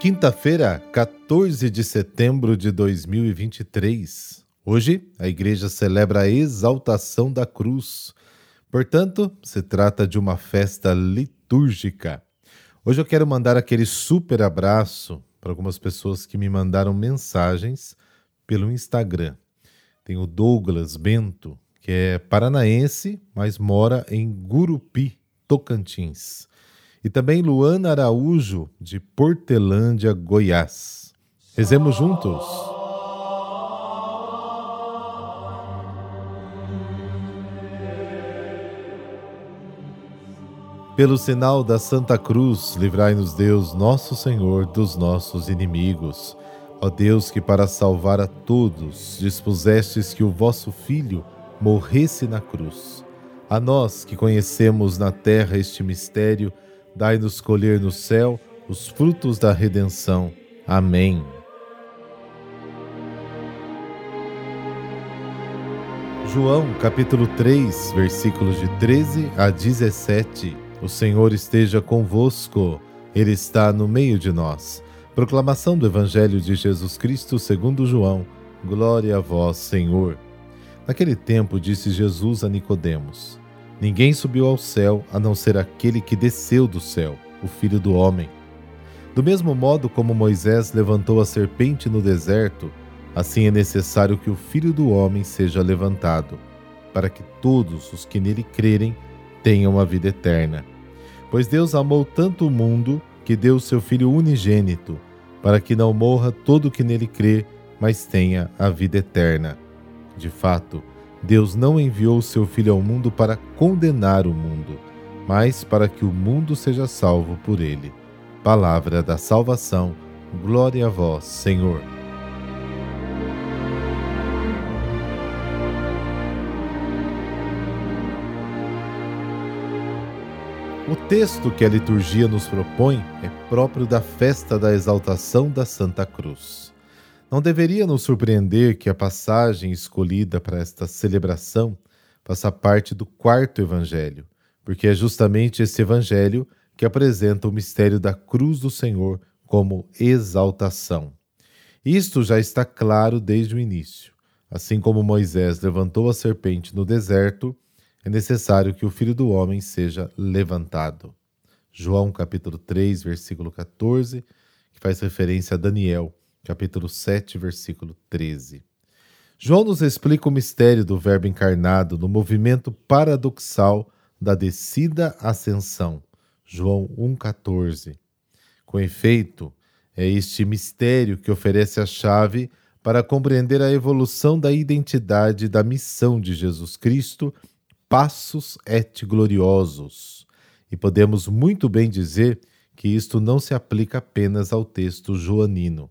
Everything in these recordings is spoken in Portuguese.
Quinta-feira, 14 de setembro de 2023. Hoje, a igreja celebra a exaltação da cruz. Portanto, se trata de uma festa litúrgica. Hoje eu quero mandar aquele super abraço para algumas pessoas que me mandaram mensagens pelo Instagram. Tem o Douglas Bento, que é paranaense, mas mora em Gurupi, Tocantins e também Luana Araújo, de Portelândia, Goiás. Rezemos juntos. Pelo sinal da Santa Cruz, livrai-nos Deus, nosso Senhor, dos nossos inimigos. Ó Deus, que para salvar a todos dispusestes que o vosso Filho morresse na cruz. A nós que conhecemos na terra este mistério, dai-nos colher no céu os frutos da redenção. Amém. João capítulo 3, versículos de 13 a 17. O Senhor esteja convosco, Ele está no meio de nós. Proclamação do Evangelho de Jesus Cristo segundo João. Glória a vós, Senhor. Naquele tempo disse Jesus a Nicodemos: Ninguém subiu ao céu a não ser aquele que desceu do céu, o Filho do Homem. Do mesmo modo como Moisés levantou a serpente no deserto, assim é necessário que o Filho do Homem seja levantado, para que todos os que nele crerem tenham a vida eterna. Pois Deus amou tanto o mundo que deu seu Filho unigênito, para que não morra todo o que nele crê, mas tenha a vida eterna. De fato, Deus não enviou o seu Filho ao mundo para condenar o mundo, mas para que o mundo seja salvo por ele. Palavra da salvação, glória a vós, Senhor. O texto que a liturgia nos propõe é próprio da festa da exaltação da Santa Cruz. Não deveria nos surpreender que a passagem escolhida para esta celebração faça parte do quarto evangelho, porque é justamente esse evangelho que apresenta o mistério da cruz do Senhor como exaltação. Isto já está claro desde o início. Assim como Moisés levantou a serpente no deserto, é necessário que o Filho do Homem seja levantado. João capítulo 3, versículo 14, que faz referência a Daniel, capítulo 7, versículo 13. João nos explica o mistério do Verbo encarnado no movimento paradoxal da descida ascensão. João 1,14. Com efeito, é este mistério que oferece a chave para compreender a evolução da identidade da missão de Jesus Cristo, passos et gloriosos. E podemos muito bem dizer que isto não se aplica apenas ao texto joanino.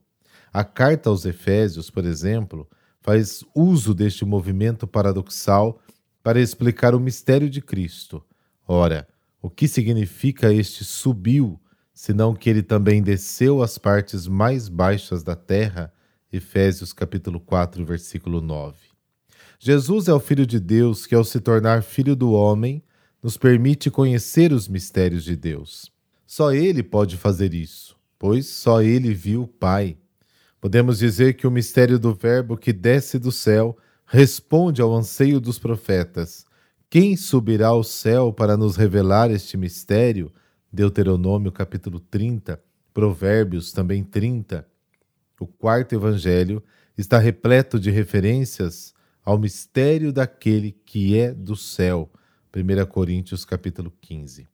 A carta aos Efésios, por exemplo, faz uso deste movimento paradoxal para explicar o mistério de Cristo. Ora, o que significa este subiu, senão que ele também desceu às partes mais baixas da terra? Efésios capítulo 4, versículo 9. Jesus é o Filho de Deus que, ao se tornar Filho do homem, nos permite conhecer os mistérios de Deus. Só Ele pode fazer isso, pois só Ele viu o Pai. Podemos dizer que o mistério do Verbo que desce do céu responde ao anseio dos profetas. Quem subirá ao céu para nos revelar este mistério? Deuteronômio capítulo 30, Provérbios também 30. O quarto evangelho está repleto de referências ao mistério daquele que é do céu. 1 Coríntios capítulo 15.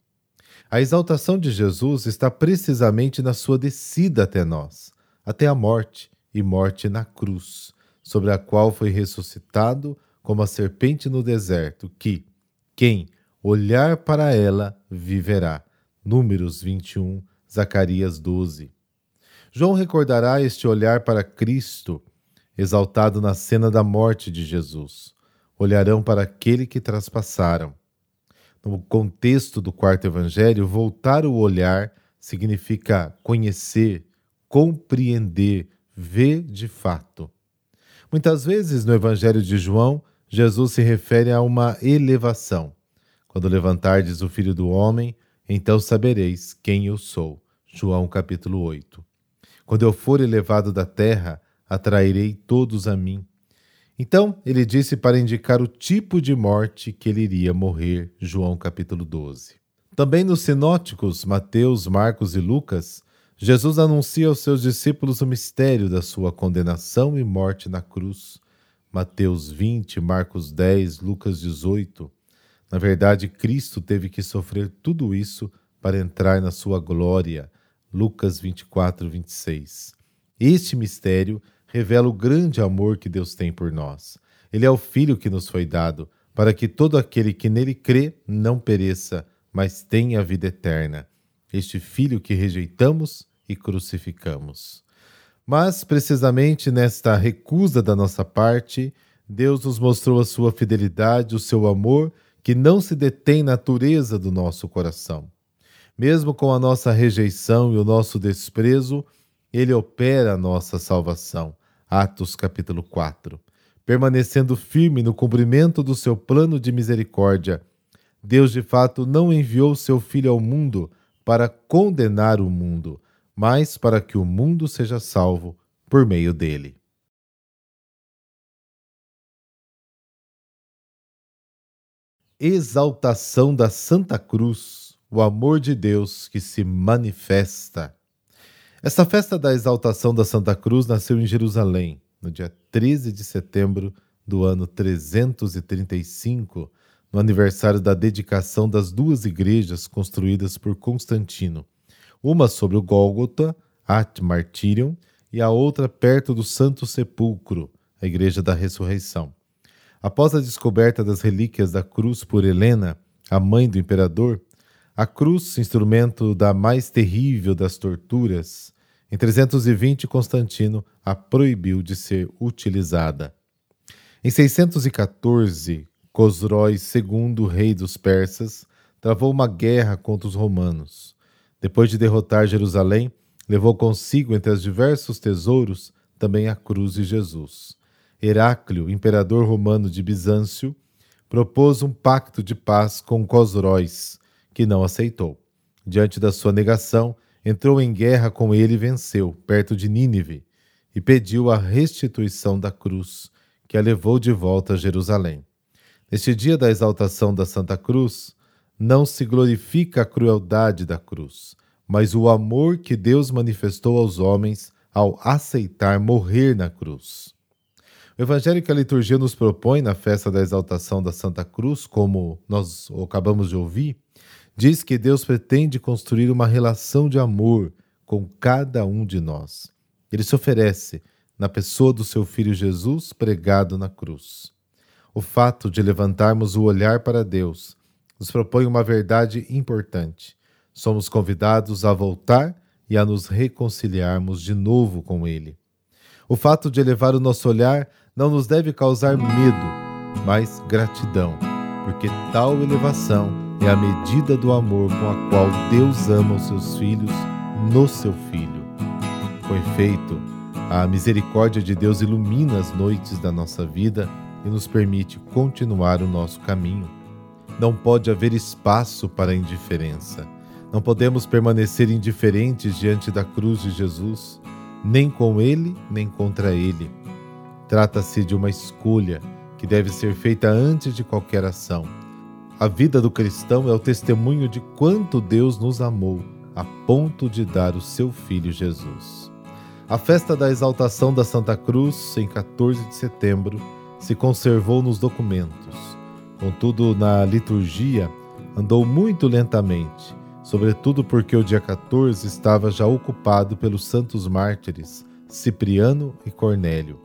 A exaltação de Jesus está precisamente na sua descida até nós até a morte e morte na cruz, sobre a qual foi ressuscitado como a serpente no deserto, que quem olhar para ela viverá. Números 21, Zacarias 12. João recordará este olhar para Cristo exaltado na cena da morte de Jesus. Olharão para aquele que traspassaram. No contexto do quarto evangelho, voltar o olhar significa conhecer, compreender, ver de fato. Muitas vezes no evangelho de João, Jesus se refere a uma elevação. Quando levantardes o filho do homem, então sabereis quem eu sou. João capítulo 8. Quando eu for elevado da terra, atrairei todos a mim. Então ele disse para indicar o tipo de morte que ele iria morrer, João capítulo 12. Também nos sinóticos Mateus, Marcos e Lucas, Jesus anuncia aos seus discípulos o mistério da sua condenação e morte na cruz. Mateus 20, Marcos 10, Lucas 18. Na verdade, Cristo teve que sofrer tudo isso para entrar na sua glória. Lucas 24, 26. Este mistério revela o grande amor que Deus tem por nós. Ele é o Filho que nos foi dado, para que todo aquele que nele crê não pereça, mas tenha a vida eterna. Este Filho que rejeitamos e crucificamos. Mas, precisamente nesta recusa da nossa parte, Deus nos mostrou a sua fidelidade, o seu amor, que não se detém na natureza do nosso coração. Mesmo com a nossa rejeição e o nosso desprezo, Ele opera a nossa salvação. Atos capítulo 4. Permanecendo firme no cumprimento do seu plano de misericórdia, Deus de fato não enviou seu Filho ao mundo para condenar o mundo, mas para que o mundo seja salvo por meio dele. Exaltação da Santa Cruz, o amor de Deus que se manifesta. Esta festa da exaltação da Santa Cruz nasceu em Jerusalém, no dia 13 de setembro do ano 335, no aniversário da dedicação das duas igrejas construídas por Constantino, uma sobre o Gólgota, At Martyrium, e a outra perto do Santo Sepulcro, a Igreja da Ressurreição. Após a descoberta das relíquias da cruz por Helena, a mãe do imperador, a cruz, instrumento da mais terrível das torturas, em 320, Constantino a proibiu de ser utilizada. Em 614, Cosróis II, rei dos persas, travou uma guerra contra os romanos. Depois de derrotar Jerusalém, levou consigo entre os diversos tesouros também a cruz de Jesus. Heráclio, imperador romano de Bizâncio, propôs um pacto de paz com Cosróis, que não aceitou. Diante da sua negação, entrou em guerra com ele e venceu, perto de Nínive, e pediu a restituição da cruz, que a levou de volta a Jerusalém. Neste dia da exaltação da Santa Cruz, não se glorifica a crueldade da cruz, mas o amor que Deus manifestou aos homens ao aceitar morrer na cruz. O evangelho que a liturgia nos propõe na festa da exaltação da Santa Cruz, como nós acabamos de ouvir, diz que Deus pretende construir uma relação de amor com cada um de nós. Ele se oferece na pessoa do seu Filho Jesus pregado na cruz. O fato de levantarmos o olhar para Deus nos propõe uma verdade importante. Somos convidados a voltar e a nos reconciliarmos de novo com Ele. O fato de elevar o nosso olhar não nos deve causar medo, mas gratidão, porque tal elevação é a medida do amor com a qual Deus ama os seus filhos no seu Filho. Com efeito, a misericórdia de Deus ilumina as noites da nossa vida e nos permite continuar o nosso caminho. Não pode haver espaço para indiferença. Não podemos permanecer indiferentes diante da cruz de Jesus, nem com Ele, nem contra Ele. Trata-se de uma escolha que deve ser feita antes de qualquer ação a vida do cristão é o testemunho de quanto Deus nos amou, a ponto de dar o seu Filho Jesus. A festa da exaltação da Santa Cruz, em 14 de setembro, se conservou nos documentos. Contudo, na liturgia, andou muito lentamente, sobretudo porque o dia 14 estava já ocupado pelos santos mártires Cipriano e Cornélio.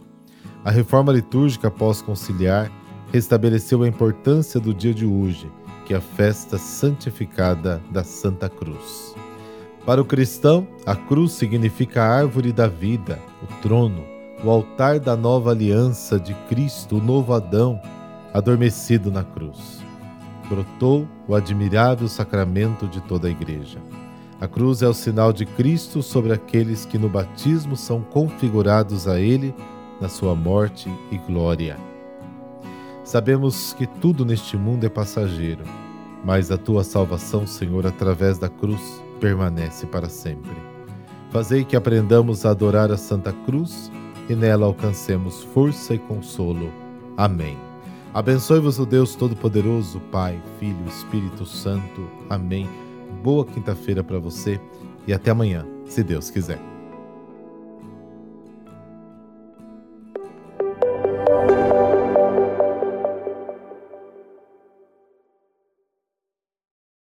A reforma litúrgica pós-conciliar restabeleceu a importância do dia de hoje, que é a festa santificada da Santa Cruz. Para o cristão, a cruz significa a árvore da vida, o trono, o altar da nova aliança de Cristo, o novo Adão, adormecido na cruz. Brotou o admirável sacramento de toda a Igreja. A cruz é o sinal de Cristo sobre aqueles que no batismo são configurados a Ele na sua morte e glória. Sabemos que tudo neste mundo é passageiro, mas a tua salvação, Senhor, através da cruz, permanece para sempre. Fazei que aprendamos a adorar a Santa Cruz e nela alcancemos força e consolo. Amém. Abençoe-vos o Deus Todo-Poderoso, Pai, Filho Espírito Santo. Amém boa quinta-feira para você e até amanhã, se Deus quiser.